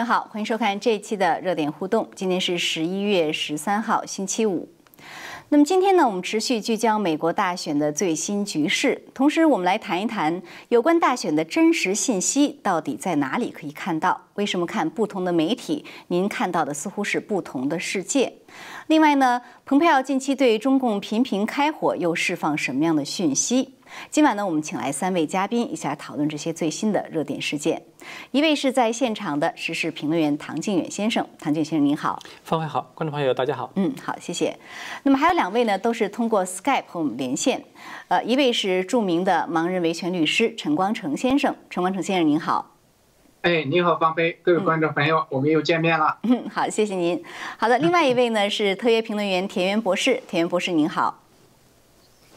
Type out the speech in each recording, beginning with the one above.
朋友好，欢迎收看这一期的热点互动。今天是十一月十三号，星期五。那么今天呢，我们持续聚焦美国大选的最新局势，同时我们来谈一谈有关大选的真实信息到底在哪里可以看到？为什么看不同的媒体，您看到的似乎是不同的世界？另外呢，蓬佩奥近期对中共频频开火，又释放什么样的讯息？今晚呢，我们请来三位嘉宾，一起来讨论这些最新的热点事件。一位是在现场的时事评论员唐靖远先生，唐靖先生您好，方慧好，观众朋友大家好。嗯，好，谢谢。那么还有两位呢，都是通过 Skype 和我们连线。呃，一位是著名的盲人维权律师陈光诚先生，陈光诚先生您好。哎，您好，方飞，各位观众朋友，我们又见面了。嗯，好，谢谢您。好的，另外一位呢是特约评论员田园博士，田园博士您好。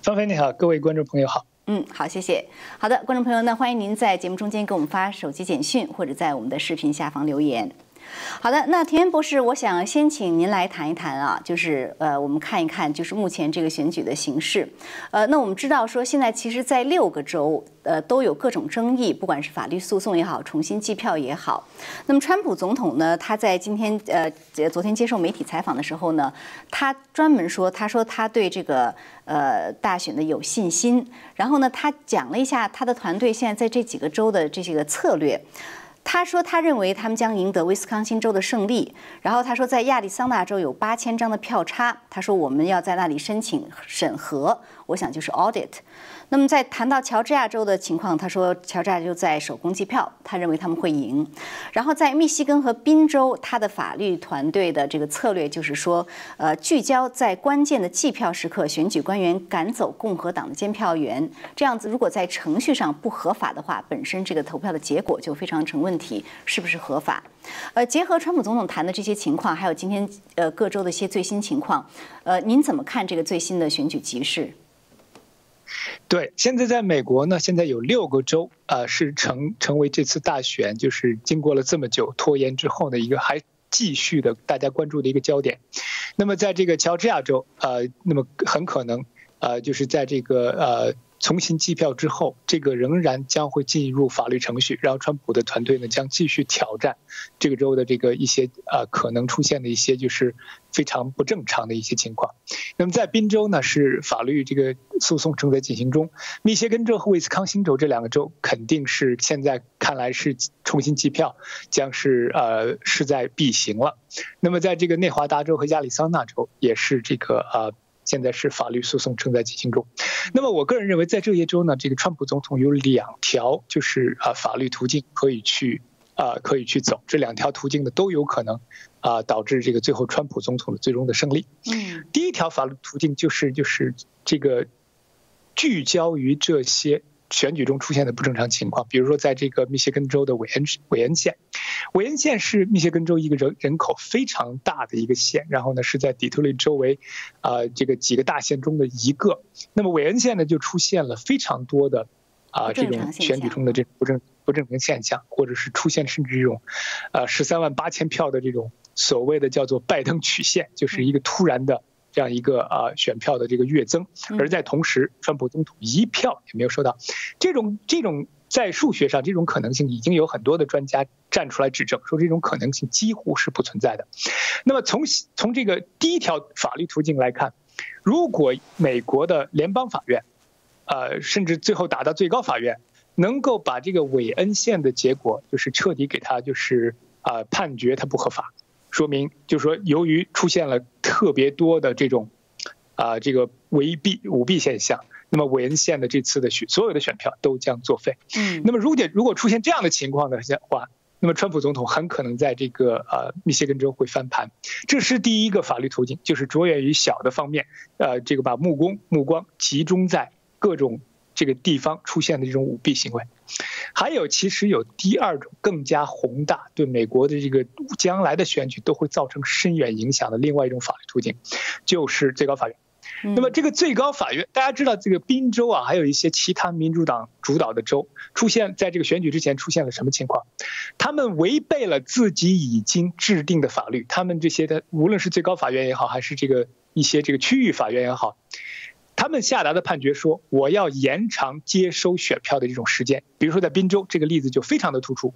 方菲你好，各位观众朋友好。嗯，好，谢谢。好的，观众朋友，那欢迎您在节目中间给我们发手机简讯，或者在我们的视频下方留言。好的，那田园博士，我想先请您来谈一谈啊，就是呃，我们看一看，就是目前这个选举的形势。呃，那我们知道说，现在其实，在六个州，呃，都有各种争议，不管是法律诉讼也好，重新计票也好。那么，川普总统呢，他在今天呃，昨天接受媒体采访的时候呢，他专门说，他说他对这个呃大选的有信心。然后呢，他讲了一下他的团队现在在这几个州的这些个策略。他说，他认为他们将赢得威斯康星州的胜利。然后他说，在亚利桑那州有八千张的票差。他说，我们要在那里申请审核，我想就是 audit。那么在谈到乔治亚州的情况，他说乔治亚州在手工计票，他认为他们会赢。然后在密西根和宾州，他的法律团队的这个策略就是说，呃，聚焦在关键的计票时刻，选举官员赶走共和党的监票员。这样子，如果在程序上不合法的话，本身这个投票的结果就非常成问题，是不是合法？呃，结合川普总统谈的这些情况，还有今天呃各州的一些最新情况，呃，您怎么看这个最新的选举局势？对，现在在美国呢，现在有六个州，呃，是成成为这次大选，就是经过了这么久拖延之后的一个还继续的大家关注的一个焦点。那么在这个乔治亚州，呃，那么很可能，呃，就是在这个呃。重新计票之后，这个仍然将会进入法律程序，然后川普的团队呢将继续挑战这个州的这个一些呃可能出现的一些就是非常不正常的一些情况。那么在宾州呢是法律这个诉讼正在进行中，密歇根州和威斯康星州这两个州肯定是现在看来是重新计票将是呃势在必行了。那么在这个内华达州和亚利桑那州也是这个呃。现在是法律诉讼正在进行中，那么我个人认为，在这一周呢，这个川普总统有两条就是啊法律途径可以去啊可以去走，这两条途径呢都有可能啊导致这个最后川普总统的最终的胜利。嗯，第一条法律途径就是就是这个聚焦于这些。选举中出现的不正常情况，比如说在这个密歇根州的韦恩韦恩县，韦恩县是密歇根州一个人人口非常大的一个县，然后呢是在底特律周围，啊这个几个大县中的一个。那么韦恩县呢就出现了非常多的啊这种选举中的这种不正不正常现象，或者是出现甚至这种，呃十三万八千票的这种所谓的叫做拜登曲线，就是一个突然的。这样一个啊选票的这个跃增，而在同时，川普总统一票也没有收到。这种这种在数学上这种可能性已经有很多的专家站出来指证，说这种可能性几乎是不存在的。那么从从这个第一条法律途径来看，如果美国的联邦法院，呃，甚至最后打到最高法院，能够把这个韦恩县的结果就是彻底给他就是啊判决他不合法。说明就是说，由于出现了特别多的这种啊这个违弊舞弊现象，那么韦恩县的这次的选所有的选票都将作废。嗯，那么如果如果出现这样的情况的话，那么川普总统很可能在这个呃密歇根州会翻盘。这是第一个法律途径，就是着眼于小的方面，呃这个把目光目光集中在各种。这个地方出现的这种舞弊行为，还有其实有第二种更加宏大，对美国的这个将来的选举都会造成深远影响的另外一种法律途径，就是最高法院。那么这个最高法院，大家知道这个宾州啊，还有一些其他民主党主导的州，出现在这个选举之前出现了什么情况？他们违背了自己已经制定的法律，他们这些的无论是最高法院也好，还是这个一些这个区域法院也好。他们下达的判决说，我要延长接收选票的这种时间。比如说在宾州，这个例子就非常的突出。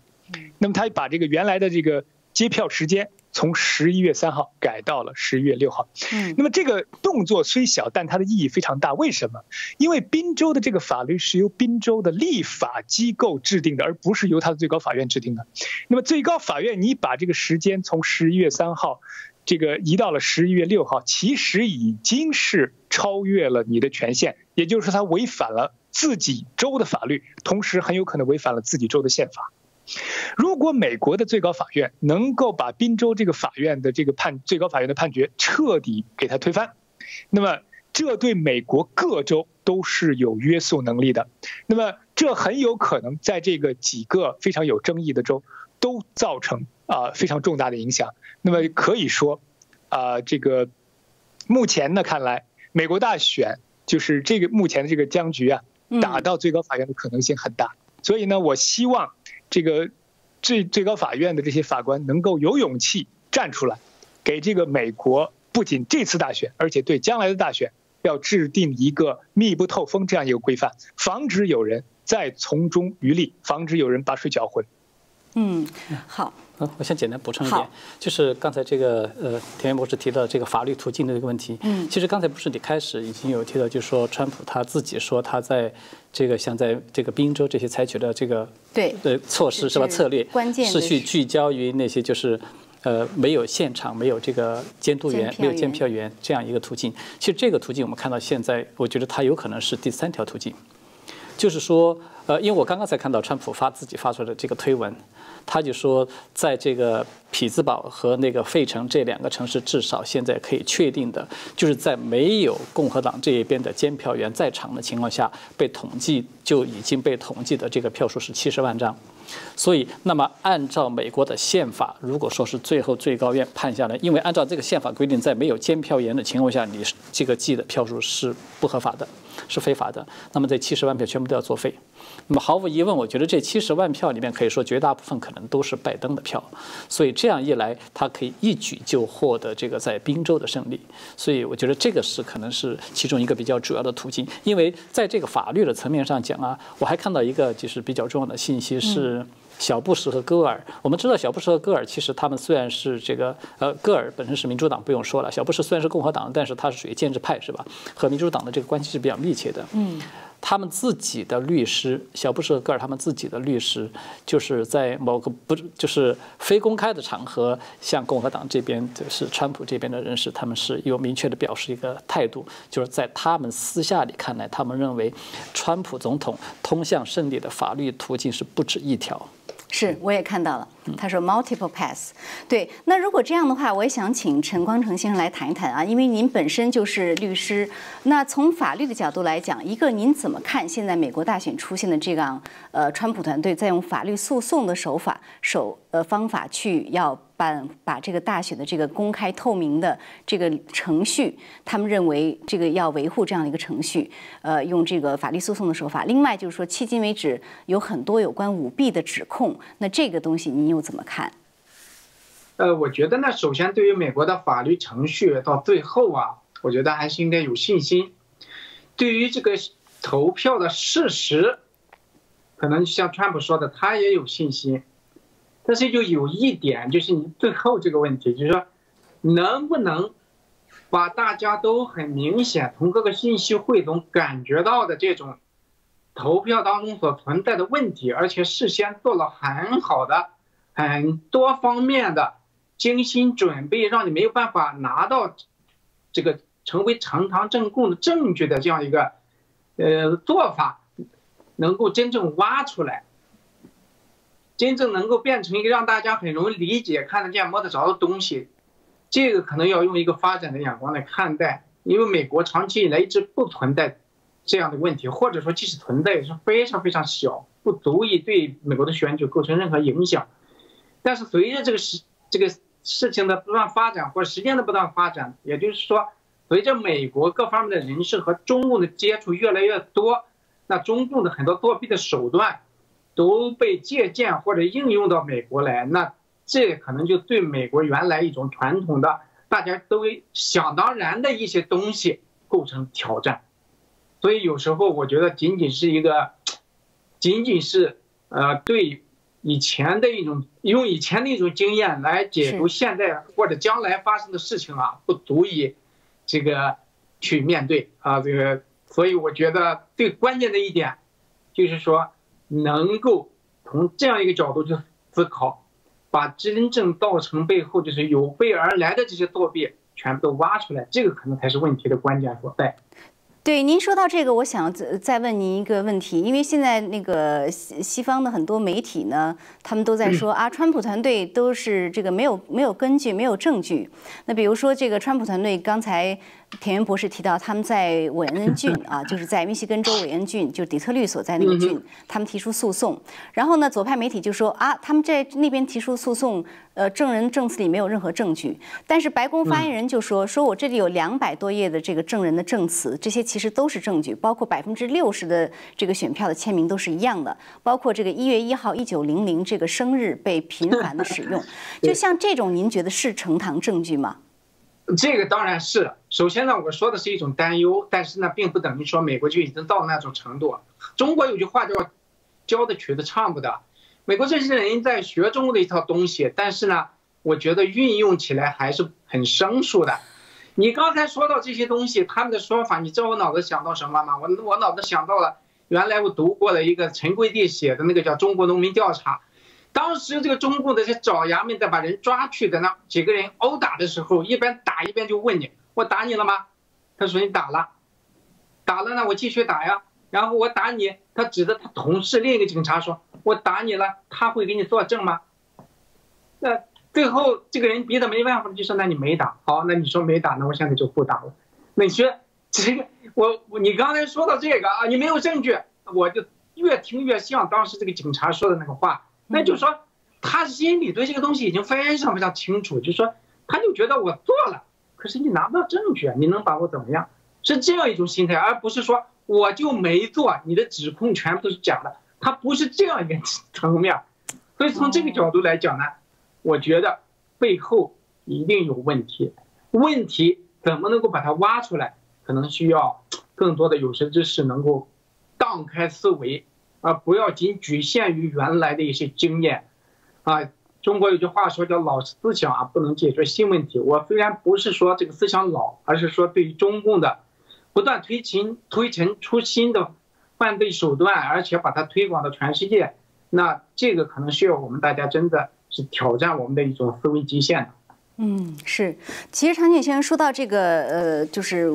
那么他把这个原来的这个接票时间从十一月三号改到了十一月六号。嗯，那么这个动作虽小，但它的意义非常大。为什么？因为宾州的这个法律是由宾州的立法机构制定的，而不是由它的最高法院制定的。那么最高法院，你把这个时间从十一月三号。这个移到了十一月六号，其实已经是超越了你的权限，也就是说，他违反了自己州的法律，同时很有可能违反了自己州的宪法。如果美国的最高法院能够把宾州这个法院的这个判最高法院的判决彻底给他推翻，那么这对美国各州都是有约束能力的。那么这很有可能在这个几个非常有争议的州都造成啊非常重大的影响。那么可以说，啊，这个目前呢看来，美国大选就是这个目前的这个僵局啊，打到最高法院的可能性很大。所以呢，我希望这个最最高法院的这些法官能够有勇气站出来，给这个美国不仅这次大选，而且对将来的大选要制定一个密不透风这样一个规范，防止有人再从中渔利，防止有人把水搅浑。嗯，好。嗯，我先简单补充一点，就是刚才这个呃，田园博士提到这个法律途径的这个问题。嗯，其实刚才不是你开始已经有提到，就是说川普他自己说他在这个像在这个宾州这些采取的这个对的措施是吧策略，关键是去聚焦于那些就是呃没有现场没有这个监督员没有监票员这样一个途径。其实这个途径我们看到现在，我觉得它有可能是第三条途径，就是说呃，因为我刚刚才看到川普发自己发出的这个推文。他就说，在这个匹兹堡和那个费城这两个城市，至少现在可以确定的，就是在没有共和党这一边的监票员在场的情况下，被统计就已经被统计的这个票数是七十万张。所以，那么按照美国的宪法，如果说是最后最高院判下来，因为按照这个宪法规定，在没有监票员的情况下，你这个计的票数是不合法的，是非法的。那么这七十万票全部都要作废。那么毫无疑问，我觉得这七十万票里面，可以说绝大部分可能都是拜登的票。所以这样一来，他可以一举就获得这个在宾州的胜利。所以我觉得这个是可能是其中一个比较主要的途径。因为在这个法律的层面上讲啊，我还看到一个就是比较重要的信息是。小布什和戈尔，我们知道小布什和戈尔其实他们虽然是这个呃，戈尔本身是民主党，不用说了。小布什虽然是共和党，但是他是属于建制派，是吧？和民主党的这个关系是比较密切的。嗯，他们自己的律师，小布什和戈尔他们自己的律师，就是在某个不就是非公开的场合，向共和党这边就是川普这边的人士，他们是有明确的表示一个态度，就是在他们私下里看来，他们认为川普总统通向胜利的法律途径是不止一条。是，我也看到了。他说 multiple paths。对，那如果这样的话，我也想请陈光诚先生来谈一谈啊，因为您本身就是律师。那从法律的角度来讲，一个您怎么看现在美国大选出现的这样，呃，川普团队在用法律诉讼的手法手呃方法去要把把这个大选的这个公开透明的这个程序，他们认为这个要维护这样的一个程序，呃，用这个法律诉讼的手法。另外就是说，迄今为止有很多有关舞弊的指控，那这个东西您又怎么看？呃，我觉得呢，首先对于美国的法律程序到最后啊，我觉得还是应该有信心。对于这个投票的事实，可能像川普说的，他也有信心。但是就有一点，就是你最后这个问题，就是说能不能把大家都很明显从各个信息汇总感觉到的这种投票当中所存在的问题，而且事先做了很好的、很多方面的精心准备，让你没有办法拿到这个成为呈堂证供的证据的这样一个呃做法，能够真正挖出来。真正能够变成一个让大家很容易理解、看得见、摸得着的东西，这个可能要用一个发展的眼光来看待。因为美国长期以来一直不存在这样的问题，或者说即使存在也是非常非常小，不足以对美国的选举构成任何影响。但是随着这个事这个事情的不断发展，或者时间的不断发展，也就是说，随着美国各方面的人士和中共的接触越来越多，那中共的很多作弊的手段。都被借鉴或者应用到美国来，那这可能就对美国原来一种传统的大家都想当然的一些东西构成挑战。所以有时候我觉得仅仅是一个，仅仅是呃对以前的一种用以前的一种经验来解读现在或者将来发生的事情啊，不足以这个去面对啊，这个，所以我觉得最关键的一点就是说，能够从这样一个角度去思考，把真正造成背后就是有备而来的这些作弊全部都挖出来，这个可能才是问题的关键所在。对，您说到这个，我想再再问您一个问题，因为现在那个西西方的很多媒体呢，他们都在说 啊，川普团队都是这个没有没有根据、没有证据。那比如说这个川普团队刚才。田园博士提到，他们在韦恩郡啊，就是在密西根州韦恩郡，就是底特律所在那个郡，他们提出诉讼。然后呢，左派媒体就说啊，他们在那边提出诉讼，呃，证人证词里没有任何证据。但是白宫发言人就说，说我这里有两百多页的这个证人的证词，这些其实都是证据，包括百分之六十的这个选票的签名都是一样的，包括这个一月一号一九零零这个生日被频繁的使用。就像这种，您觉得是呈堂证据吗？这个当然是，首先呢，我说的是一种担忧，但是呢，并不等于说美国就已经到那种程度。中国有句话叫“教的曲子唱不得”，美国这些人在学中国的一套东西，但是呢，我觉得运用起来还是很生疏的。你刚才说到这些东西，他们的说法，你知道我脑子想到什么吗？我我脑子想到了，原来我读过了一个陈桂地写的那个叫《中国农民调查》。当时这个中共的这爪牙们在把人抓去的那几个人殴打的时候，一边打一边就问你：“我打你了吗？”他说：“你打了，打了呢，我继续打呀。”然后我打你，他指着他同事另一个警察说：“我打你了，他会给你作证吗？”那最后这个人逼得没办法，就说：“那你没打，好，那你说没打，那我现在就不打了。”那你说这个我你刚才说到这个啊，你没有证据，我就越听越像当时这个警察说的那个话。那就说，他心里对这个东西已经非常非常清楚，就说，他就觉得我做了，可是你拿不到证据啊，你能把我怎么样？是这样一种心态，而不是说我就没做，你的指控全部都是假的，他不是这样一个层面。所以从这个角度来讲呢，我觉得背后一定有问题，问题怎么能够把它挖出来？可能需要更多的有识之士能够荡开思维。而，不要仅局限于原来的一些经验，啊，中国有句话说叫老思想啊，不能解决新问题。我虽然不是说这个思想老，而是说对于中共的不断推陈推陈出新的犯罪手段，而且把它推广到全世界，那这个可能需要我们大家真的是挑战我们的一种思维极限。嗯，是。其实常景先生说到这个，呃，就是。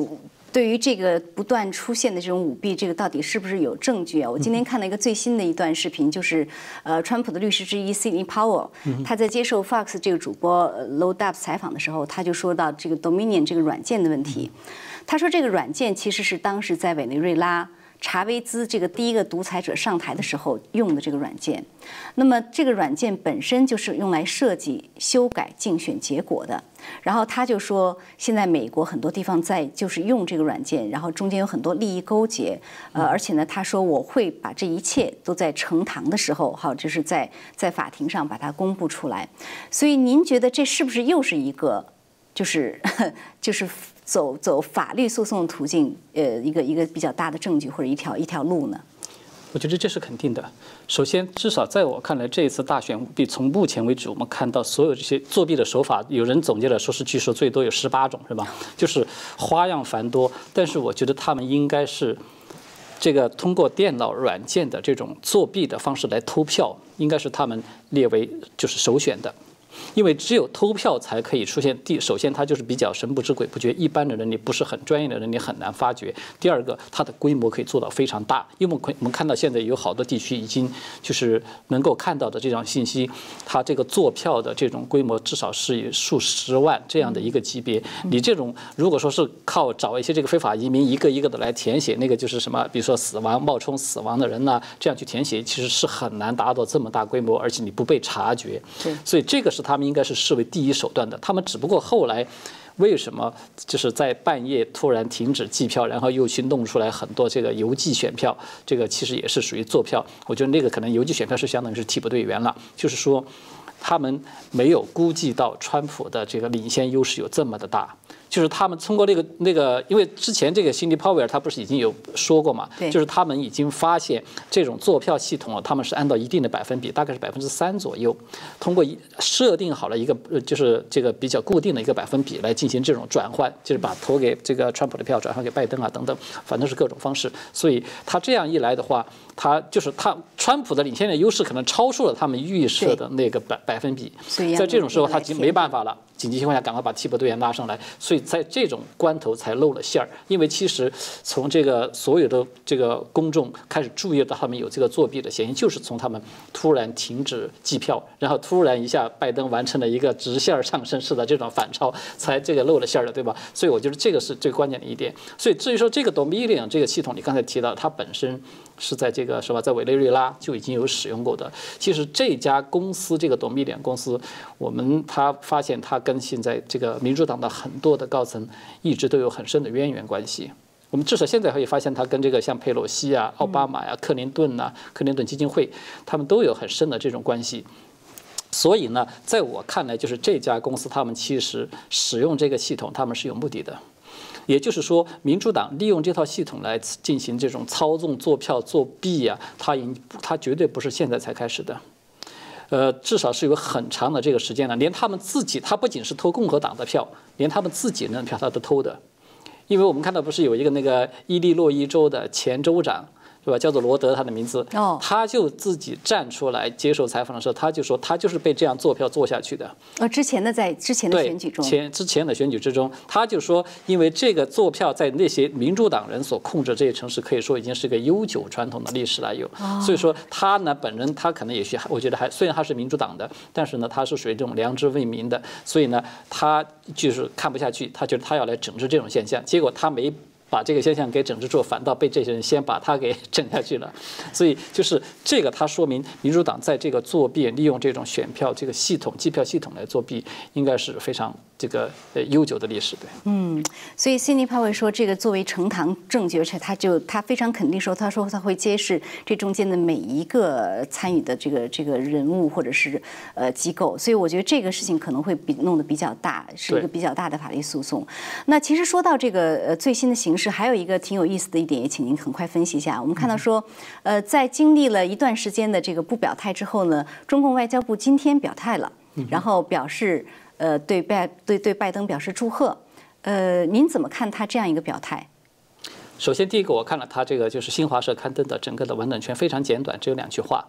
对于这个不断出现的这种舞弊，这个到底是不是有证据啊？我今天看了一个最新的一段视频，就是呃，川普的律师之一 Sidney Powell，他在接受 Fox 这个主播 Low Dubs 采访的时候，他就说到这个 Dominion 这个软件的问题。他说这个软件其实是当时在委内瑞拉。查韦兹这个第一个独裁者上台的时候用的这个软件，那么这个软件本身就是用来设计、修改竞选结果的。然后他就说，现在美国很多地方在就是用这个软件，然后中间有很多利益勾结。呃，而且呢，他说我会把这一切都在呈堂的时候，好，就是在在法庭上把它公布出来。所以您觉得这是不是又是一个，就是就是？走走法律诉讼途径，呃，一个一个比较大的证据或者一条一条路呢？我觉得这是肯定的。首先，至少在我看来，这一次大选舞弊，从目前为止，我们看到所有这些作弊的手法，有人总结了说是据说最多有十八种，是吧？就是花样繁多。但是我觉得他们应该是这个通过电脑软件的这种作弊的方式来偷票，应该是他们列为就是首选的。因为只有偷票才可以出现。第，首先它就是比较神不知鬼不觉，一般的人你不是很专业的人你很难发觉。第二个，它的规模可以做到非常大。因为我们看到现在有好多地区已经就是能够看到的这种信息，它这个做票的这种规模至少是以数十万这样的一个级别。你这种如果说是靠找一些这个非法移民一个一个的来填写，那个就是什么，比如说死亡冒充死亡的人呐，这样去填写，其实是很难达到这么大规模，而且你不被察觉。对，所以这个是他们。应该是视为第一手段的，他们只不过后来为什么就是在半夜突然停止计票，然后又去弄出来很多这个邮寄选票，这个其实也是属于坐票。我觉得那个可能邮寄选票是相当于是替补队员了，就是说他们没有估计到川普的这个领先优势有这么的大。就是他们通过那个那个，因为之前这个辛迪·鲍威尔他不是已经有说过嘛，就是他们已经发现这种坐票系统啊，他们是按照一定的百分比，大概是百分之三左右，通过设定好了一个就是这个比较固定的一个百分比来进行这种转换，就是把投给这个川普的票转换给拜登啊等等，反正是各种方式。所以他这样一来的话，他就是他川普的领先的优势可能超出了他们预设的那个百百分比，在这种时候他已经没办法了。紧急情况下，赶快把替补队员拉上来，所以在这种关头才露了馅儿。因为其实从这个所有的这个公众开始注意到他们有这个作弊的嫌疑，就是从他们突然停止计票，然后突然一下拜登完成了一个直线上升式的这种反超，才这个露了馅儿的，对吧？所以我觉得这个是最关键的一点。所以至于说这个 Dominion 这个系统，你刚才提到它本身。是在这个是吧，在委内瑞拉就已经有使用过的。其实这家公司，这个董秘点公司，我们他发现他跟现在这个民主党的很多的高层一直都有很深的渊源关系。我们至少现在可以发现，他跟这个像佩洛西啊、奥巴马呀、克林顿呐、克林顿基金会，他们都有很深的这种关系。所以呢，在我看来，就是这家公司他们其实使用这个系统，他们是有目的的。也就是说，民主党利用这套系统来进行这种操纵、做票、作弊呀，他已他绝对不是现在才开始的，呃，至少是有很长的这个时间了。连他们自己，他不仅是偷共和党的票，连他们自己人的票他都偷的，因为我们看到不是有一个那个伊利诺伊州的前州长。是吧？叫做罗德，他的名字。哦，他就自己站出来接受采访的时候，他就说他就是被这样做票做下去的。呃，之前的在之前的选举中，前之前的选举之中，他就说，因为这个做票在那些民主党人所控制这些城市，可以说已经是个悠久传统的历史了。有，所以说他呢本人他可能也许我觉得还虽然他是民主党的，但是呢他是属于这种良知为民的，所以呢他就是看不下去，他觉得他要来整治这种现象，结果他没。把这个现象给整治住，反倒被这些人先把他给 整下去了，所以就是这个，它说明民主党在这个作弊，利用这种选票这个系统、计票系统来作弊，应该是非常。这个呃悠久的历史，对，嗯，所以 Cindy Powell 说，这个作为呈堂证据，而且他就他非常肯定说，他说他会揭示这中间的每一个参与的这个这个人物或者是呃机构，所以我觉得这个事情可能会比弄得比较大，是一个比较大的法律诉讼。那其实说到这个呃最新的形势，还有一个挺有意思的一点，也请您很快分析一下。我们看到说，呃，在经历了一段时间的这个不表态之后呢，中共外交部今天表态了，然后表示。呃，对拜对对拜登表示祝贺，呃，您怎么看他这样一个表态？首先，第一个，我看了他这个就是新华社刊登的整个的文本圈，非常简短，只有两句话。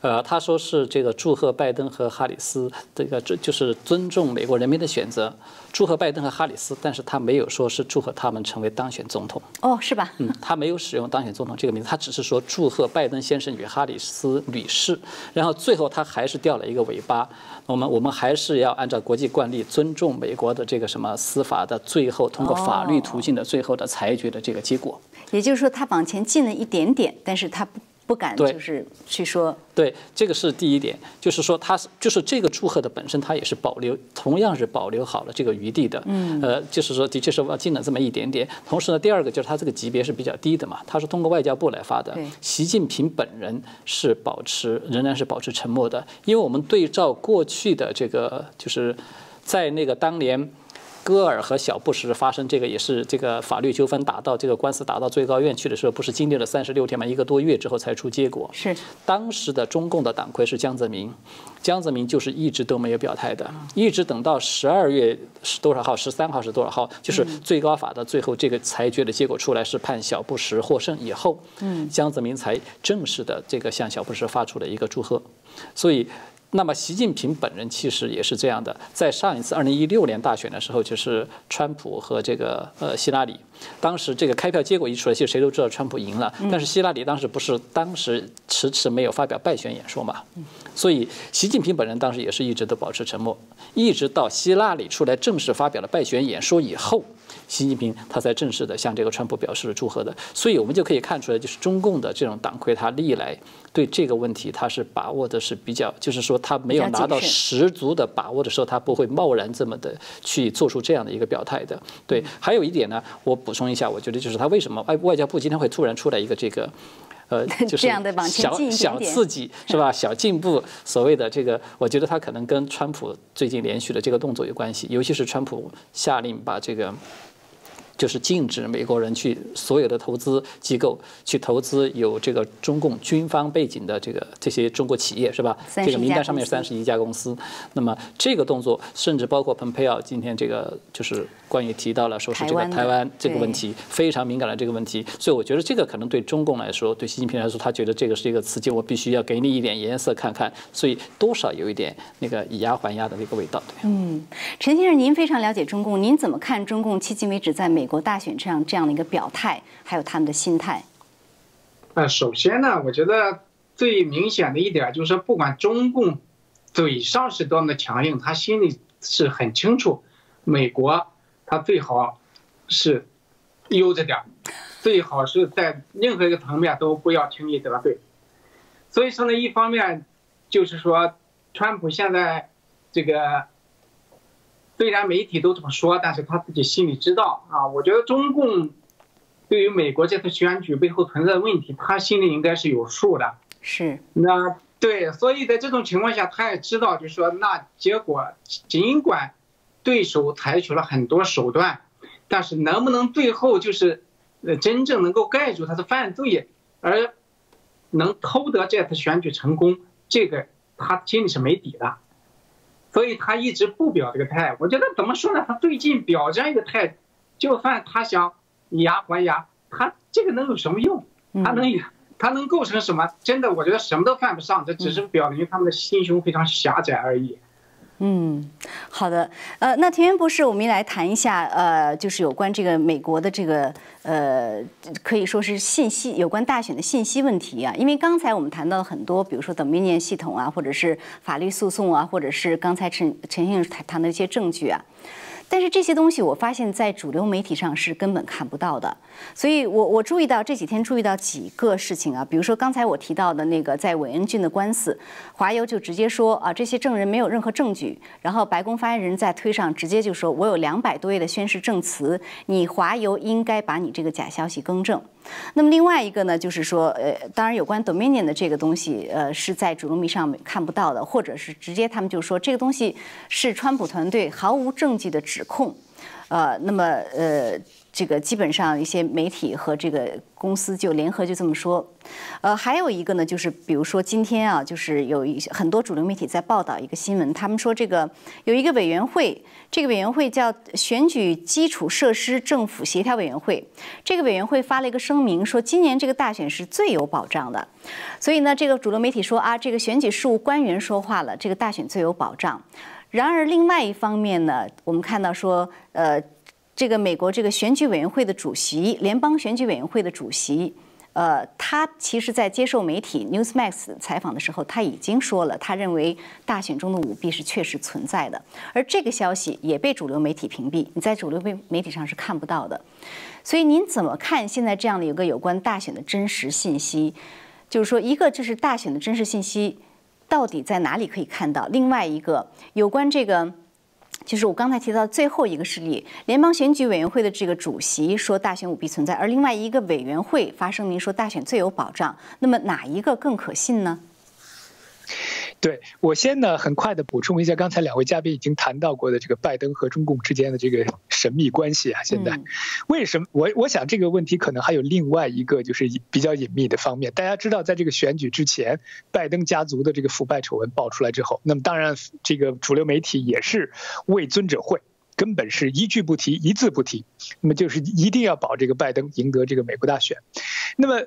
呃，他说是这个祝贺拜登和哈里斯，这个这就是尊重美国人民的选择，祝贺拜登和哈里斯，但是他没有说是祝贺他们成为当选总统。哦，是吧？嗯，他没有使用当选总统这个名字，他只是说祝贺拜登先生与哈里斯女士，然后最后他还是掉了一个尾巴。我们我们还是要按照国际惯例，尊重美国的这个什么司法的最后通过法律途径的最后的裁决的这个结果。也就是说，他往前进了一点点，但是他不。不敢就是去说，对，这个是第一点，就是说他是就是这个祝贺的本身，他也是保留，同样是保留好了这个余地的，嗯，呃，就是说的确是进了这么一点点。同时呢，第二个就是他这个级别是比较低的嘛，他是通过外交部来发的，习近平本人是保持仍然是保持沉默的，因为我们对照过去的这个，就是在那个当年。戈尔和小布什发生这个也是这个法律纠纷打到这个官司打到最高院去的时候，不是经历了三十六天嘛，一个多月之后才出结果。是当时的中共的党魁是江泽民，江泽民就是一直都没有表态的，一直等到十二月是多少号，十三号是多少号，就是最高法的最后这个裁决的结果出来是判小布什获胜以后，嗯，江泽民才正式的这个向小布什发出了一个祝贺，所以。那么，习近平本人其实也是这样的。在上一次二零一六年大选的时候，就是川普和这个呃希拉里，当时这个开票结果一出来，其实谁都知道川普赢了。但是希拉里当时不是当时迟迟没有发表败选演说嘛？所以习近平本人当时也是一直都保持沉默，一直到希拉里出来正式发表了败选演说以后。习近平他才正式的向这个川普表示了祝贺的，所以我们就可以看出来，就是中共的这种党魁，他历来对这个问题他是把握的是比较，就是说他没有拿到十足的把握的时候，他不会贸然这么的去做出这样的一个表态的。对，还有一点呢，我补充一下，我觉得就是他为什么外外交部今天会突然出来一个这个。呃，就是小小刺激是吧？小进步，所谓的这个，我觉得他可能跟川普最近连续的这个动作有关系，尤其是川普下令把这个。就是禁止美国人去所有的投资机构去投资有这个中共军方背景的这个这些中国企业是吧？这个名单上面三十一家公司。那么这个动作，甚至包括蓬佩奥今天这个就是关于提到了说是这个台湾这个问题非常敏感的这个问题。所以我觉得这个可能对中共来说，对习近平来说，他觉得这个是一个刺激，我必须要给你一点颜色看看。所以多少有一点那个以牙还牙的那个味道。对嗯，陈先生，您非常了解中共，您怎么看中共迄今为止在美？国大选这样这样的一个表态，还有他们的心态。呃，首先呢，我觉得最明显的一点就是，不管中共嘴上是多么的强硬，他心里是很清楚，美国他最好是悠着点最好是在任何一个层面都不要轻易得罪。所以说呢，一方面就是说，川普现在这个。虽然媒体都这么说，但是他自己心里知道啊。我觉得中共对于美国这次选举背后存在的问题，他心里应该是有数的。是。那对，所以在这种情况下，他也知道，就是说，那结果尽管对手采取了很多手段，但是能不能最后就是呃真正能够盖住他的犯罪，而能偷得这次选举成功，这个他心里是没底的。所以他一直不表这个态，我觉得怎么说呢？他最近表这样一个态，就算他想以牙还牙，他这个能有什么用？他能有，他能构成什么？真的，我觉得什么都犯不上，这只是表明他们的心胸非常狭窄而已。嗯，嗯好的，呃，那田园博士，我们来谈一下，呃，就是有关这个美国的这个，呃，可以说是信息有关大选的信息问题啊。因为刚才我们谈到了很多，比如说等明年系统啊，或者是法律诉讼啊，或者是刚才陈陈先生谈的一些证据啊。但是这些东西，我发现在主流媒体上是根本看不到的，所以我我注意到这几天注意到几个事情啊，比如说刚才我提到的那个在韦恩郡的官司，华邮就直接说啊，这些证人没有任何证据，然后白宫发言人在推上直接就说，我有两百多页的宣誓证词，你华邮应该把你这个假消息更正。那么另外一个呢，就是说，呃，当然有关 Dominion 的这个东西，呃，是在主流媒体上看不到的，或者是直接他们就说这个东西是川普团队毫无证据的指控，呃，那么呃。这个基本上一些媒体和这个公司就联合就这么说，呃，还有一个呢，就是比如说今天啊，就是有一些很多主流媒体在报道一个新闻，他们说这个有一个委员会，这个委员会叫选举基础设施政府协调委员会，这个委员会发了一个声明说，今年这个大选是最有保障的，所以呢，这个主流媒体说啊，这个选举事务官员说话了，这个大选最有保障。然而另外一方面呢，我们看到说，呃。这个美国这个选举委员会的主席，联邦选举委员会的主席，呃，他其实在接受媒体 Newsmax 采访的时候，他已经说了，他认为大选中的舞弊是确实存在的，而这个消息也被主流媒体屏蔽，你在主流媒媒体上是看不到的。所以您怎么看现在这样的一个有关大选的真实信息？就是说，一个就是大选的真实信息到底在哪里可以看到？另外一个有关这个。就是我刚才提到最后一个事例，联邦选举委员会的这个主席说大选舞弊存在，而另外一个委员会发声明说大选最有保障。那么哪一个更可信呢？对我先呢，很快的补充一下刚才两位嘉宾已经谈到过的这个拜登和中共之间的这个神秘关系啊。现在为什么我我想这个问题可能还有另外一个就是比较隐秘的方面。大家知道，在这个选举之前，拜登家族的这个腐败丑闻爆出来之后，那么当然这个主流媒体也是为尊者讳，根本是一句不提，一字不提，那么就是一定要保这个拜登赢得这个美国大选。那么。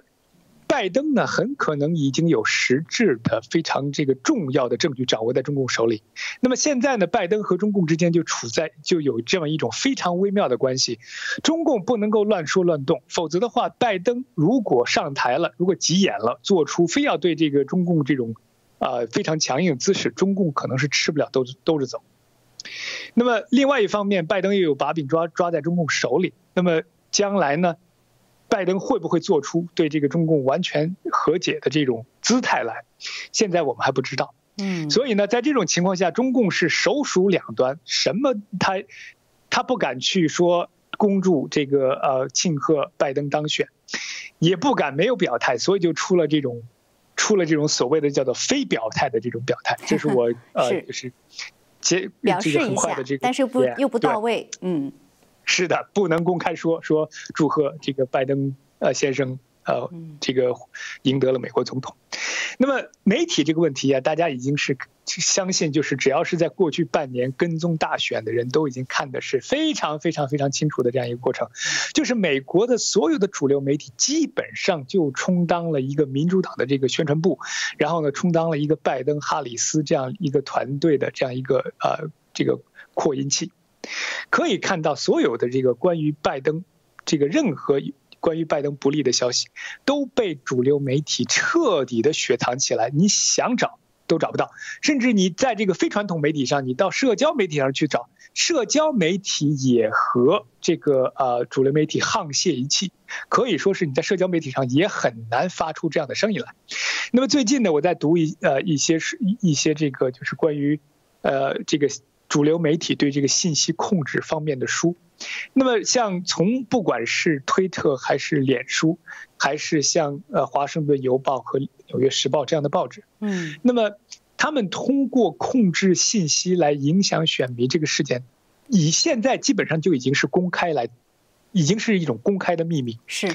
拜登呢，很可能已经有实质的、非常这个重要的证据掌握在中共手里。那么现在呢，拜登和中共之间就处在就有这么一种非常微妙的关系。中共不能够乱说乱动，否则的话，拜登如果上台了，如果急眼了，做出非要对这个中共这种啊非常强硬的姿势，中共可能是吃不了兜兜着走。那么另外一方面，拜登又有把柄抓抓在中共手里。那么将来呢？拜登会不会做出对这个中共完全和解的这种姿态来？现在我们还不知道。嗯，所以呢，在这种情况下，中共是首鼠两端，什么他他不敢去说恭祝这个呃庆贺拜登当选，也不敢没有表态，所以就出了这种出了这种所谓的叫做非表态的这种表态。这是我呃就是结表示一下，但是不又不到位，嗯，是的，不能公开说说祝贺这个拜登呃先生。呃，这个赢得了美国总统。那么媒体这个问题啊，大家已经是相信，就是只要是在过去半年跟踪大选的人都已经看的是非常非常非常清楚的这样一个过程，就是美国的所有的主流媒体基本上就充当了一个民主党的这个宣传部，然后呢，充当了一个拜登、哈里斯这样一个团队的这样一个呃这个扩音器。可以看到，所有的这个关于拜登这个任何。关于拜登不利的消息都被主流媒体彻底的雪藏起来，你想找都找不到。甚至你在这个非传统媒体上，你到社交媒体上去找，社交媒体也和这个呃主流媒体沆瀣一气，可以说是你在社交媒体上也很难发出这样的声音来。那么最近呢，我在读一呃一些是一些这个就是关于呃这个主流媒体对这个信息控制方面的书。那么，像从不管是推特还是脸书，还是像呃《华盛顿邮报》和《纽约时报》这样的报纸，嗯，那么他们通过控制信息来影响选民这个事件，以现在基本上就已经是公开来，已经是一种公开的秘密。是，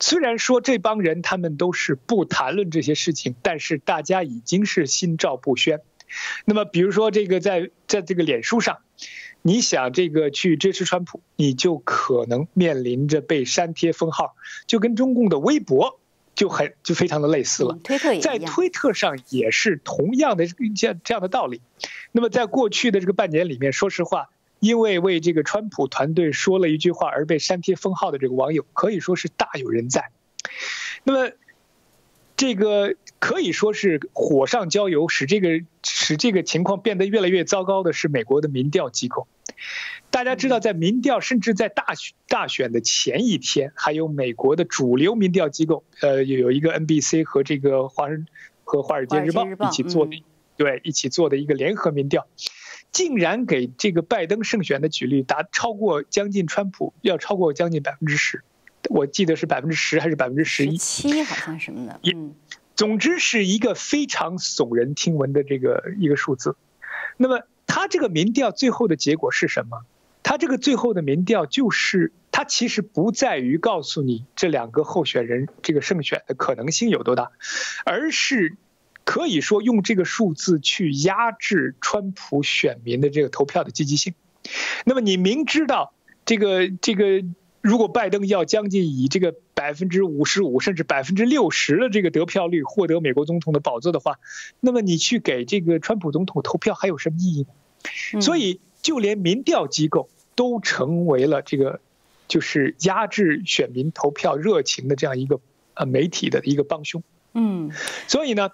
虽然说这帮人他们都是不谈论这些事情，但是大家已经是心照不宣。那么，比如说这个在在这个脸书上。你想这个去支持川普，你就可能面临着被删帖封号，就跟中共的微博就很就非常的类似了。推特也在推特上也是同样的这样这样的道理。那么在过去的这个半年里面，说实话，因为为这个川普团队说了一句话而被删帖封号的这个网友，可以说是大有人在。那么。这个可以说是火上浇油，使这个使这个情况变得越来越糟糕的是美国的民调机构。大家知道，在民调甚至在大选大选的前一天，还有美国的主流民调机构，呃，有一个 NBC 和这个华人和华尔街日报一起做的，对，一起做的一个联合民调，竟然给这个拜登胜选的举率达超过将近川普要超过将近百分之十。我记得是百分之十还是百分之十一？七好像什么的。嗯，总之是一个非常耸人听闻的这个一个数字。那么，他这个民调最后的结果是什么？他这个最后的民调就是，他其实不在于告诉你这两个候选人这个胜选的可能性有多大，而是可以说用这个数字去压制川普选民的这个投票的积极性。那么，你明知道这个这个。如果拜登要将近以这个百分之五十五甚至百分之六十的这个得票率获得美国总统的宝座的话，那么你去给这个川普总统投票还有什么意义呢？所以，就连民调机构都成为了这个就是压制选民投票热情的这样一个呃媒体的一个帮凶。嗯，所以呢，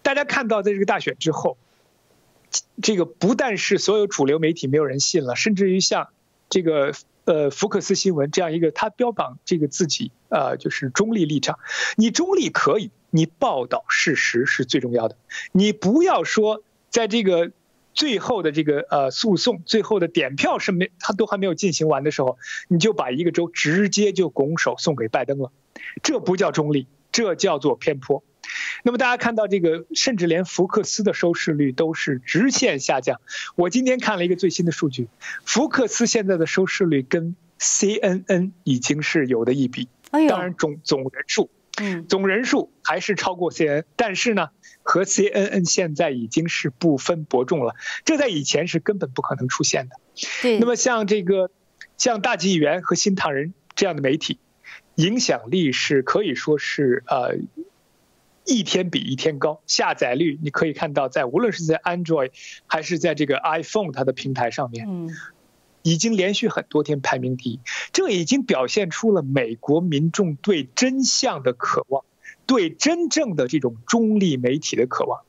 大家看到在这个大选之后，这个不但是所有主流媒体没有人信了，甚至于像这个。呃，福克斯新闻这样一个，他标榜这个自己呃就是中立立场。你中立可以，你报道事实是最重要的。你不要说在这个最后的这个呃诉讼、最后的点票是没，他都还没有进行完的时候，你就把一个州直接就拱手送给拜登了，这不叫中立，这叫做偏颇。那么大家看到这个，甚至连福克斯的收视率都是直线下降。我今天看了一个最新的数据，福克斯现在的收视率跟 CNN 已经是有的一比。当然总总人数，嗯，总人数还是超过 CNN，但是呢，和 CNN 现在已经是不分伯仲了。这在以前是根本不可能出现的。对。那么像这个，像大纪元和新唐人这样的媒体，影响力是可以说是呃。一天比一天高，下载率你可以看到，在无论是在 Android 还是在这个 iPhone 它的平台上面，嗯，已经连续很多天排名第一。这已经表现出了美国民众对真相的渴望，对真正的这种中立媒体的渴望。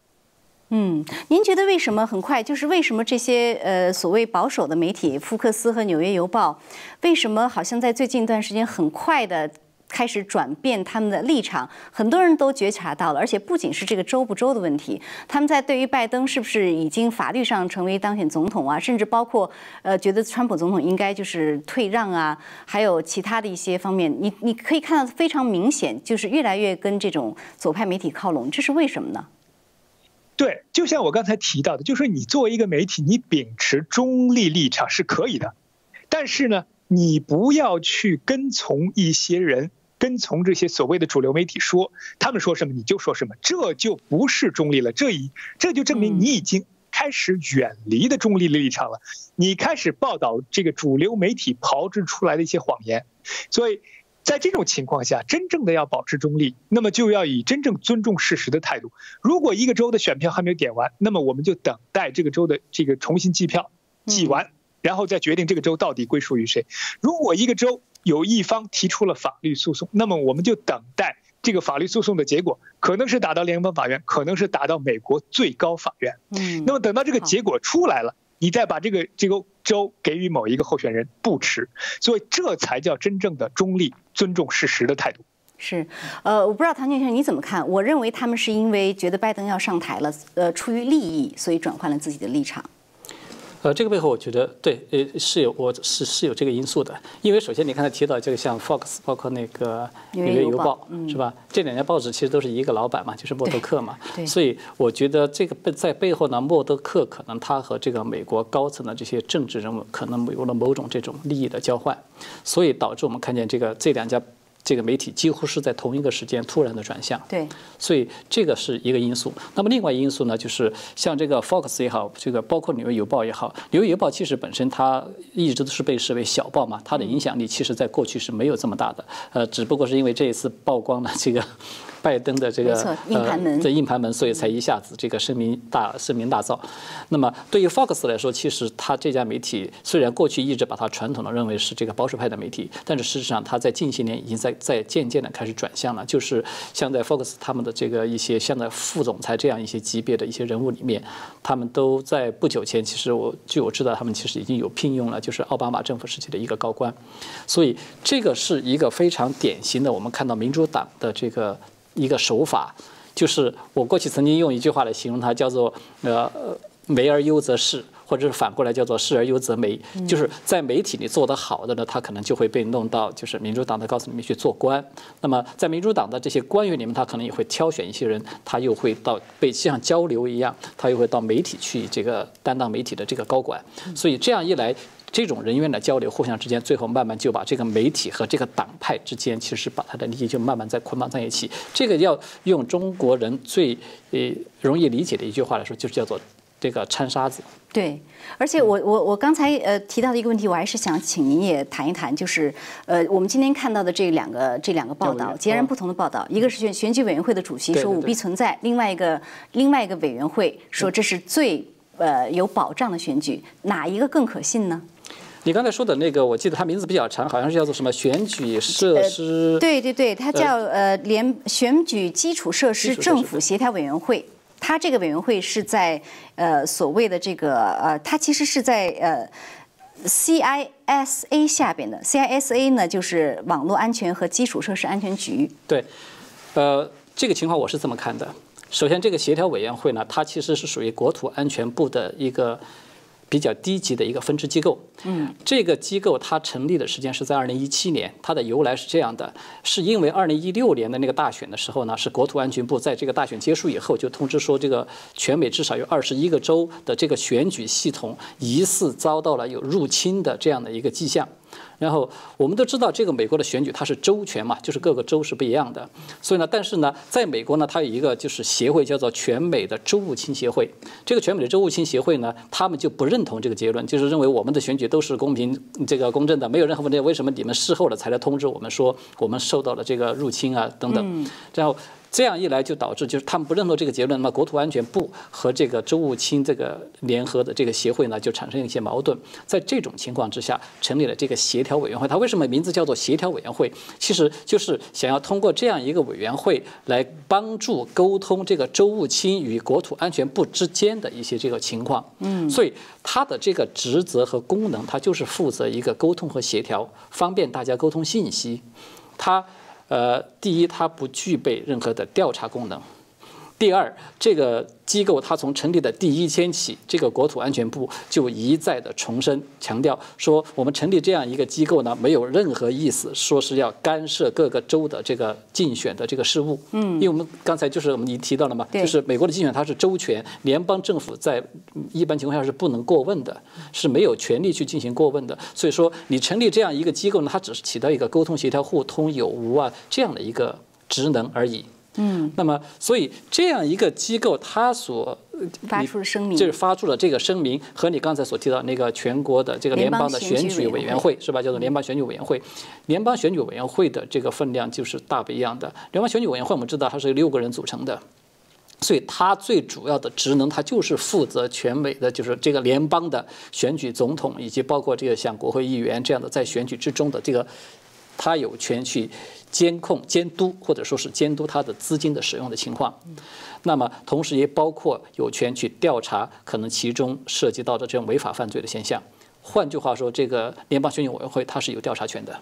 嗯，您觉得为什么很快？就是为什么这些呃所谓保守的媒体，福克斯和纽约邮报，为什么好像在最近一段时间很快的？开始转变他们的立场，很多人都觉察到了，而且不仅是这个州不州的问题，他们在对于拜登是不是已经法律上成为当选总统啊，甚至包括呃觉得川普总统应该就是退让啊，还有其他的一些方面，你你可以看到非常明显，就是越来越跟这种左派媒体靠拢，这是为什么呢？对，就像我刚才提到的，就是你作为一个媒体，你秉持中立立场是可以的，但是呢，你不要去跟从一些人。跟从这些所谓的主流媒体说，他们说什么你就说什么，这就不是中立了。这一这就证明你已经开始远离的中立的立场了。你开始报道这个主流媒体炮制出来的一些谎言。所以在这种情况下，真正的要保持中立，那么就要以真正尊重事实的态度。如果一个州的选票还没有点完，那么我们就等待这个州的这个重新计票，计完，然后再决定这个州到底归属于谁。如果一个州，有一方提出了法律诉讼，那么我们就等待这个法律诉讼的结果，可能是打到联邦法院，可能是打到美国最高法院。嗯，那么等到这个结果出来了，你再把这个这个州给予某一个候选人不迟，所以这才叫真正的中立、尊重事实的态度。是，呃，我不知道唐先生你怎么看？我认为他们是因为觉得拜登要上台了，呃，出于利益，所以转换了自己的立场。呃，这个背后我觉得对，呃，是有，我是是有这个因素的。因为首先你刚才提到这个像 Fox，包括那个纽约邮报，是吧？这两家报纸其实都是一个老板嘛，就是默多克嘛。所以我觉得这个背在背后呢，默多克可能他和这个美国高层的这些政治人物可能有了某种这种利益的交换，所以导致我们看见这个这两家。这个媒体几乎是在同一个时间突然的转向，对，所以这个是一个因素。那么另外因素呢，就是像这个 Fox 也好，这个包括纽约邮报也好，纽约邮报其实本身它一直都是被视为小报嘛，它的影响力其实在过去是没有这么大的，呃，只不过是因为这一次曝光了这个。拜登的这个呃，这硬盘门，所以才一下子这个声名大声名大噪。那么对于 Fox 来说，其实他这家媒体虽然过去一直把它传统的认为是这个保守派的媒体，但是事实上它在近些年已经在在渐渐的开始转向了。就是像在 Fox 他们的这个一些像在副总裁这样一些级别的一些人物里面，他们都在不久前，其实我据我知道，他们其实已经有聘用了就是奥巴马政府时期的一个高官。所以这个是一个非常典型的，我们看到民主党的这个。一个手法，就是我过去曾经用一句话来形容它，叫做呃媒而优则仕，或者是反过来叫做仕而优则媒。就是在媒体里做得好的呢，他可能就会被弄到就是民主党的高层里面去做官。那么在民主党的这些官员里面，他可能也会挑选一些人，他又会到被像交流一样，他又会到媒体去这个担当媒体的这个高管。所以这样一来。这种人员的交流，互相之间，最后慢慢就把这个媒体和这个党派之间，其实把他的利益就慢慢在捆绑在一起。这个要用中国人最呃容易理解的一句话来说，就是叫做这个掺沙子。对，而且我我我刚才呃提到的一个问题，我还是想请您也谈一谈，就是呃我们今天看到的这两个这两个报道，截然不同的报道，一个是选选举委员会的主席说舞弊存在，另外一个另外一个委员会说这是最呃有保障的选举，哪一个更可信呢？你刚才说的那个，我记得它名字比较长，好像是叫做什么选举设施？对对对，它叫呃联选举基础设施政府协调委员会。它这个委员会是在呃所谓的这个呃，它其实是在呃 CISA 下边的。CISA 呢就是网络安全和基础设施安全局。对，呃，这个情况我是这么看的。首先，这个协调委员会呢，它其实是属于国土安全部的一个。比较低级的一个分支机构，嗯，这个机构它成立的时间是在二零一七年，它的由来是这样的，是因为二零一六年的那个大选的时候呢，是国土安全部在这个大选结束以后就通知说，这个全美至少有二十一个州的这个选举系统疑似遭到了有入侵的这样的一个迹象。然后我们都知道，这个美国的选举它是州权嘛，就是各个州是不一样的。所以呢，但是呢，在美国呢，它有一个就是协会叫做全美的州务卿协会。这个全美的州务卿协会呢，他们就不认同这个结论，就是认为我们的选举都是公平、这个公正的，没有任何问题。为什么你们事后了才来通知我们说我们受到了这个入侵啊等等？然后。这样一来，就导致就是他们不认同这个结论，那么国土安全部和这个州务卿这个联合的这个协会呢，就产生一些矛盾。在这种情况之下，成立了这个协调委员会。它为什么名字叫做协调委员会？其实就是想要通过这样一个委员会来帮助沟通这个州务卿与国土安全部之间的一些这个情况。嗯，所以他的这个职责和功能，它就是负责一个沟通和协调，方便大家沟通信息。它。呃，第一，它不具备任何的调查功能。第二，这个机构它从成立的第一天起，这个国土安全部就一再的重申强调说，我们成立这样一个机构呢，没有任何意思，说是要干涉各个州的这个竞选的这个事务。嗯，因为我们刚才就是我们你提到了嘛，就是美国的竞选它是州权，联邦政府在一般情况下是不能过问的，是没有权利去进行过问的。所以说，你成立这样一个机构呢，它只是起到一个沟通协调、互通有无啊这样的一个职能而已。嗯，那么，所以这样一个机构，它所发出的声明，就是发出了这个声明，和你刚才所提到那个全国的这个联邦的选举委员会是吧？叫做联邦选举委员会，联邦选举委员会的这个分量就是大不一样的。联邦选举委员会我们知道它是由六个人组成的，所以它最主要的职能，它就是负责全美的，就是这个联邦的选举总统，以及包括这个像国会议员这样的在选举之中的这个，他有权去。监控、监督，或者说是监督他的资金的使用的情况，那么同时也包括有权去调查可能其中涉及到的这种违法犯罪的现象。换句话说，这个联邦选举委员会它是有调查权的。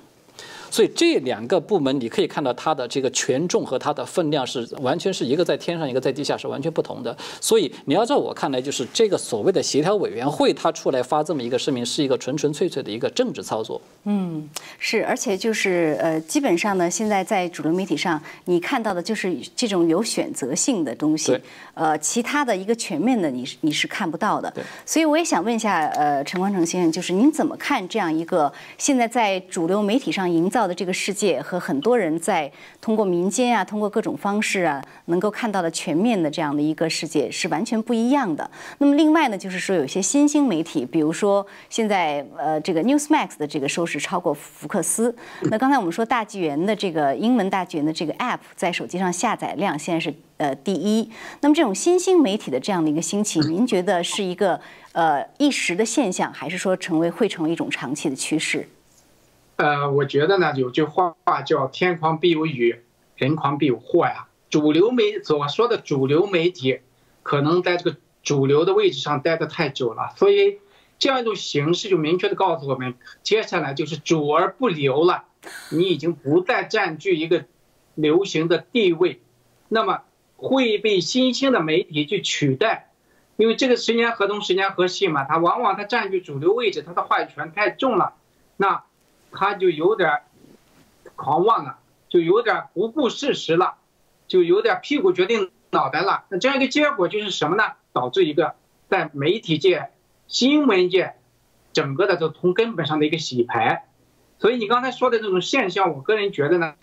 所以这两个部门，你可以看到它的这个权重和它的分量是完全是一个在天上，一个在地下，是完全不同的。所以你要在我看来，就是这个所谓的协调委员会，它出来发这么一个声明，是一个纯纯粹粹的一个政治操作。嗯，是，而且就是呃，基本上呢，现在在主流媒体上，你看到的就是这种有选择性的东西，呃，其他的一个全面的，你是你是看不到的。所以我也想问一下，呃，陈光诚先生，就是您怎么看这样一个现在在主流媒体上营造的这个世界和很多人在通过民间啊，通过各种方式啊，能够看到的全面的这样的一个世界是完全不一样的。那么另外呢，就是说有些新兴媒体，比如说现在呃这个 Newsmax 的这个收视超过福克斯。那刚才我们说大纪元的这个英文大纪元的这个 App 在手机上下载量现在是呃第一。那么这种新兴媒体的这样的一个兴起，您觉得是一个呃一时的现象，还是说成为会成为一种长期的趋势？呃，我觉得呢，有句话叫“天狂必有雨，人狂必有祸”呀。主流媒所说的主流媒体，可能在这个主流的位置上待得太久了，所以这样一种形式就明确的告诉我们，接下来就是主而不流了。你已经不再占据一个流行的地位，那么会被新兴的媒体去取代，因为这个十年河东十年河西嘛，它往往它占据主流位置，它的话语权太重了，那。他就有点狂妄了，就有点不顾事实了，就有点屁股决定脑袋了。那这样一个结果就是什么呢？导致一个在媒体界、新闻界整个的都从根本上的一个洗牌。所以你刚才说的这种现象，我个人觉得呢，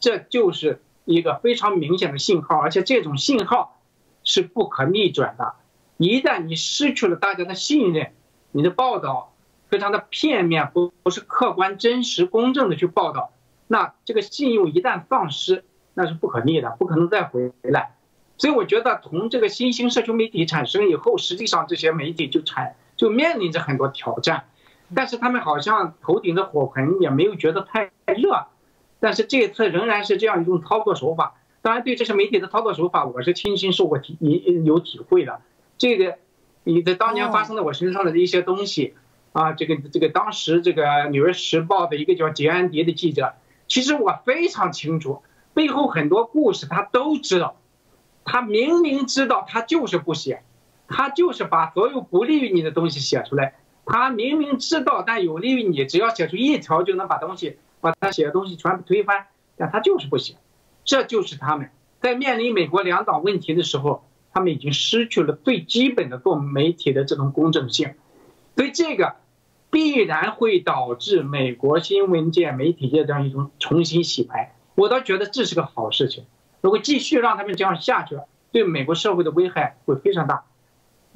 这就是一个非常明显的信号，而且这种信号是不可逆转的。一旦你失去了大家的信任，你的报道。非常的片面，不不是客观、真实、公正的去报道，那这个信用一旦丧失，那是不可逆的，不可能再回来。所以我觉得，从这个新兴社区媒体产生以后，实际上这些媒体就产就面临着很多挑战，但是他们好像头顶的火盆，也没有觉得太热。但是这次仍然是这样一种操作手法。当然，对这些媒体的操作手法，我是亲身受过体有体会的。这个你在当年发生在我身上的一些东西。啊，这个这个当时这个《纽约时报》的一个叫杰安迪的记者，其实我非常清楚，背后很多故事他都知道，他明明知道他就是不写，他就是把所有不利于你的东西写出来，他明明知道但有利于你，只要写出一条就能把东西把他写的东西全部推翻，但他就是不写，这就是他们在面临美国两党问题的时候，他们已经失去了最基本的做媒体的这种公正性，所以这个。必然会导致美国新闻界、媒体界这样一种重新洗牌，我倒觉得这是个好事情。如果继续让他们这样下去，对美国社会的危害会非常大。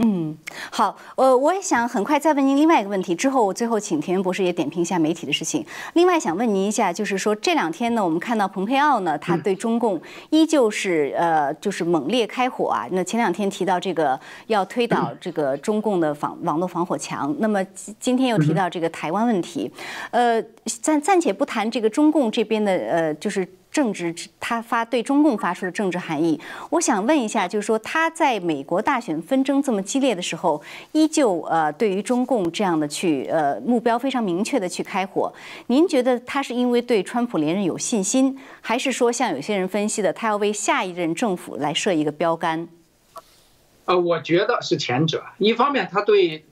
嗯，好，呃，我也想很快再问您另外一个问题，之后我最后请田园博士也点评一下媒体的事情。另外想问您一下，就是说这两天呢，我们看到蓬佩奥呢，他对中共依旧是呃，就是猛烈开火啊。那前两天提到这个要推倒这个中共的防网络防火墙，那么今天又提到这个台湾问题，呃，暂暂且不谈这个中共这边的呃，就是。政治，他发对中共发出的政治含义。我想问一下，就是说他在美国大选纷争这么激烈的时候，依旧呃对于中共这样的去呃目标非常明确的去开火。您觉得他是因为对川普连任有信心，还是说像有些人分析的，他要为下一任政府来设一个标杆？呃，我觉得是前者。一方面他对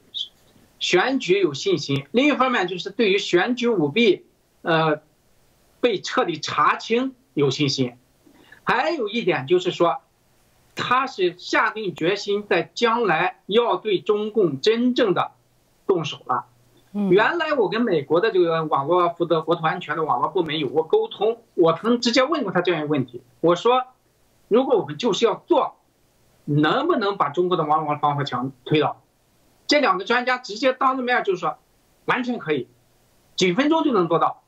选举有信心，另一方面就是对于选举舞弊，呃。被彻底查清有信心，还有一点就是说，他是下定决心在将来要对中共真正的动手了。原来我跟美国的这个网络负责国土安全的网络部门有过沟通，我曾直接问过他这样一个问题，我说，如果我们就是要做，能不能把中国的网络防火墙推倒？这两个专家直接当着面就说，完全可以，几分钟就能做到。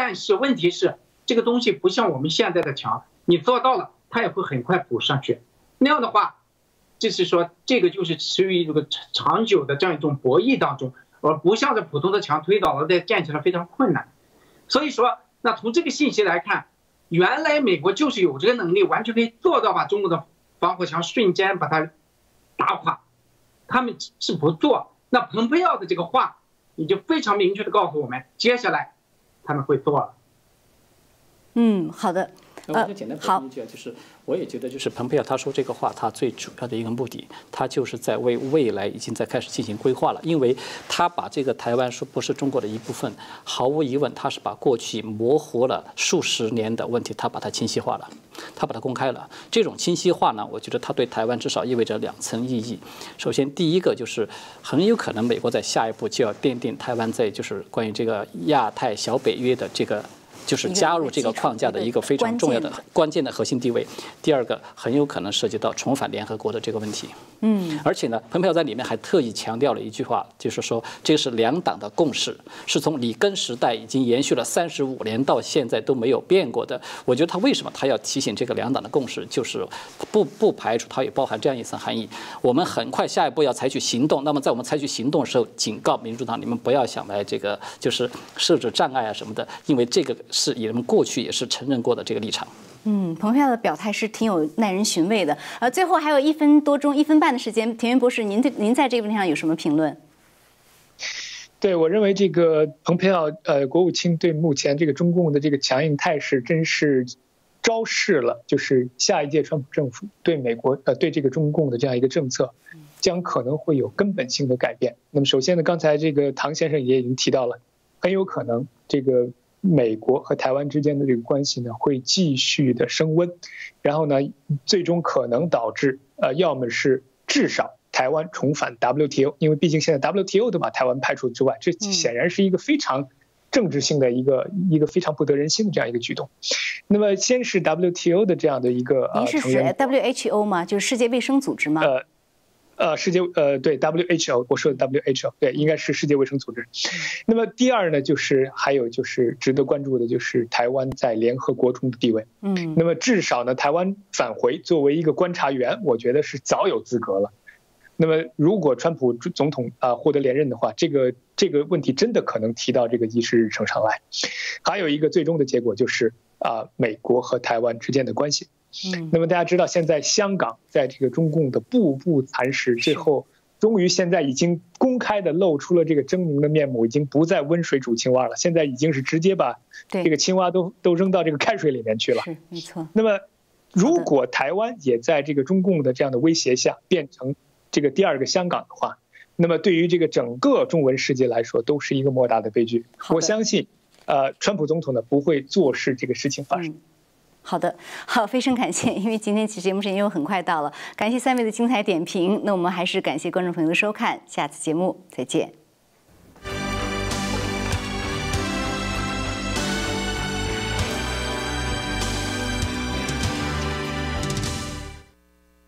但是问题是，这个东西不像我们现在的墙，你做到了，它也会很快补上去。那样的话，就是说，这个就是处于一个长久的这样一种博弈当中，而不像这普通的墙推倒了再建起来非常困难。所以说，那从这个信息来看，原来美国就是有这个能力，完全可以做到把中国的防火墙瞬间把它打垮。他们是不做。那蓬佩奥的这个话，也就非常明确的告诉我们，接下来。他们会做。嗯，好的。那我就简单补充一句啊，就是我也觉得，就是蓬佩奥他说这个话，他最主要的一个目的，他就是在为未来已经在开始进行规划了。因为他把这个台湾说不是中国的一部分，毫无疑问，他是把过去模糊了数十年的问题，他把它清晰化了，他把它公开了。这种清晰化呢，我觉得他对台湾至少意味着两层意义。首先，第一个就是很有可能美国在下一步就要奠定台湾在就是关于这个亚太小北约的这个。就是加入这个框架的一个非常重要的关键的核心地位。第二个很有可能涉及到重返联合国的这个问题。嗯，而且呢，蓬佩奥在里面还特意强调了一句话，就是说这是两党的共识，是从里根时代已经延续了三十五年到现在都没有变过的。我觉得他为什么他要提醒这个两党的共识，就是不不排除它也包含这样一层含义。我们很快下一步要采取行动，那么在我们采取行动的时候，警告民主党，你们不要想来这个就是设置障碍啊什么的，因为这个是你们过去也是承认过的这个立场。嗯，蓬佩奥的表态是挺有耐人寻味的。呃，最后还有一分多钟、一分半的时间，田园博士，您对您在这个问题上有什么评论？对我认为，这个蓬佩奥呃国务卿对目前这个中共的这个强硬态势，真是昭示了，就是下一届川普政府对美国呃对这个中共的这样一个政策，将可能会有根本性的改变。那么首先呢，刚才这个唐先生也已经提到了，很有可能这个。美国和台湾之间的这个关系呢，会继续的升温，然后呢，最终可能导致呃，要么是至少台湾重返 WTO，因为毕竟现在 WTO 都把台湾排除之外，这显然是一个非常政治性的一个一个非常不得人心的这样一个举动。那么，先是 WTO 的这样的一个您是指 WHO 吗？就是世界卫生组织吗？呃。呃，世界呃对 WHO，我说的 WHO 对，应该是世界卫生组织。那么第二呢，就是还有就是值得关注的，就是台湾在联合国中的地位。嗯，那么至少呢，台湾返回作为一个观察员，我觉得是早有资格了。那么如果川普总统啊获得连任的话，这个这个问题真的可能提到这个议事日程上来。还有一个最终的结果就是啊，美国和台湾之间的关系。嗯，那么大家知道，现在香港在这个中共的步步蚕食最后，终于现在已经公开的露出了这个狰狞的面目，已经不再温水煮青蛙了，现在已经是直接把这个青蛙都都扔到这个开水里面去了。是，没错。那么，如果台湾也在这个中共的这样的威胁下变成这个第二个香港的话，那么对于这个整个中文世界来说，都是一个莫大的悲剧。我相信，呃，川普总统呢不会坐视这个事情发生。好的，好，非常感谢，因为今天其实节目时间又很快到了，感谢三位的精彩点评，那我们还是感谢观众朋友的收看，下次节目再见。